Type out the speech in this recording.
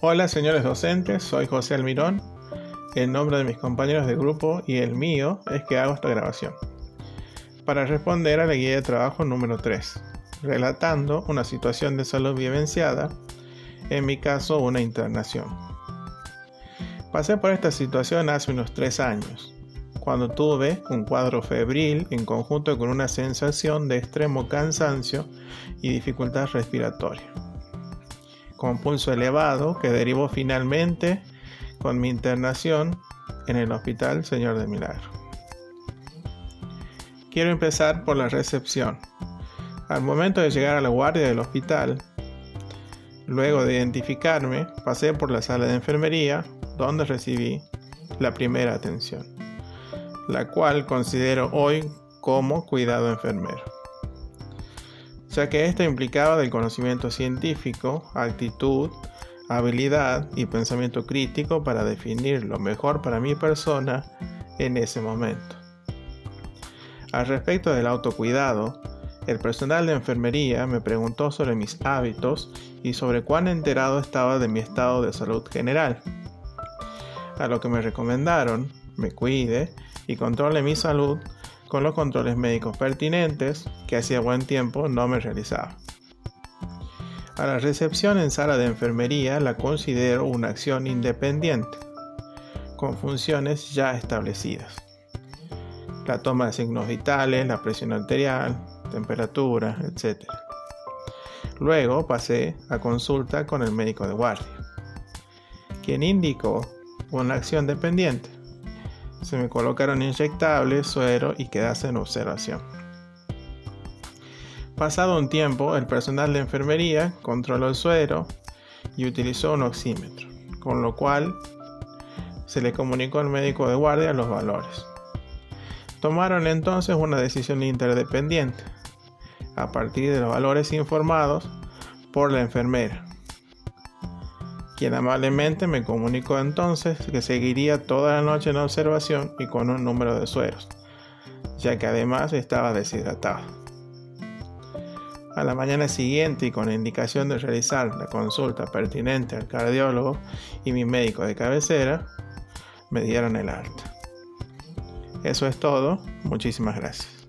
Hola señores docentes, soy José Almirón. El nombre de mis compañeros de grupo y el mío es que hago esta grabación. Para responder a la guía de trabajo número 3, relatando una situación de salud vivenciada, en mi caso una internación. Pasé por esta situación hace unos 3 años, cuando tuve un cuadro febril en conjunto con una sensación de extremo cansancio y dificultad respiratoria con pulso elevado que derivó finalmente con mi internación en el Hospital Señor de Milagro. Quiero empezar por la recepción. Al momento de llegar a la guardia del hospital, luego de identificarme, pasé por la sala de enfermería donde recibí la primera atención, la cual considero hoy como cuidado enfermero ya que esto implicaba del conocimiento científico, actitud, habilidad y pensamiento crítico para definir lo mejor para mi persona en ese momento. Al respecto del autocuidado, el personal de enfermería me preguntó sobre mis hábitos y sobre cuán enterado estaba de mi estado de salud general. A lo que me recomendaron, me cuide y controle mi salud con los controles médicos pertinentes que hacía buen tiempo no me realizaba. A la recepción en sala de enfermería la considero una acción independiente, con funciones ya establecidas. La toma de signos vitales, la presión arterial, temperatura, etc. Luego pasé a consulta con el médico de guardia, quien indicó una acción dependiente se me colocaron inyectables, suero y quedase en observación. Pasado un tiempo, el personal de enfermería controló el suero y utilizó un oxímetro, con lo cual se le comunicó al médico de guardia los valores. Tomaron entonces una decisión interdependiente, a partir de los valores informados por la enfermera, quien amablemente me comunicó entonces que seguiría toda la noche en observación y con un número de sueros, ya que además estaba deshidratado. A la mañana siguiente y con la indicación de realizar la consulta pertinente al cardiólogo y mi médico de cabecera, me dieron el alta. Eso es todo, muchísimas gracias.